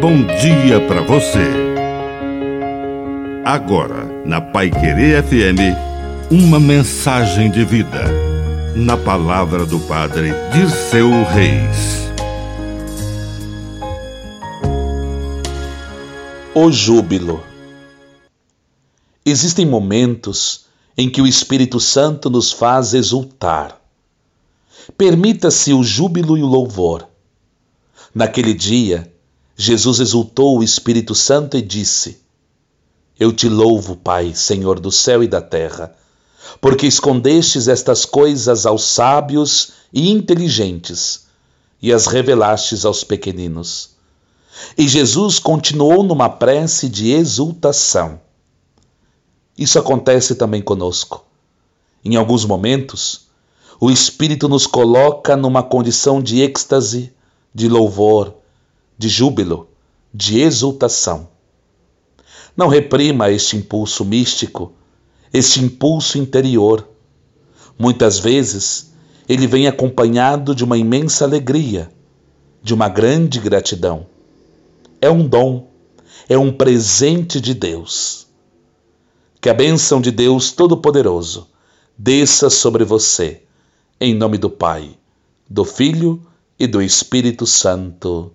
bom dia para você. Agora, na Pai Querer FM, uma mensagem de vida. Na palavra do Padre Dirceu Reis. O júbilo. Existem momentos em que o Espírito Santo nos faz exultar. Permita-se o júbilo e o louvor. Naquele dia, Jesus exultou o Espírito Santo e disse: Eu te louvo, Pai, Senhor do céu e da terra, porque escondestes estas coisas aos sábios e inteligentes e as revelastes aos pequeninos. E Jesus continuou numa prece de exultação. Isso acontece também conosco. Em alguns momentos, o Espírito nos coloca numa condição de êxtase de louvor, de júbilo, de exultação. Não reprima este impulso místico, este impulso interior. Muitas vezes ele vem acompanhado de uma imensa alegria, de uma grande gratidão. É um dom, é um presente de Deus. Que a bênção de Deus Todo-Poderoso desça sobre você, em nome do Pai, do Filho e do Espírito Santo.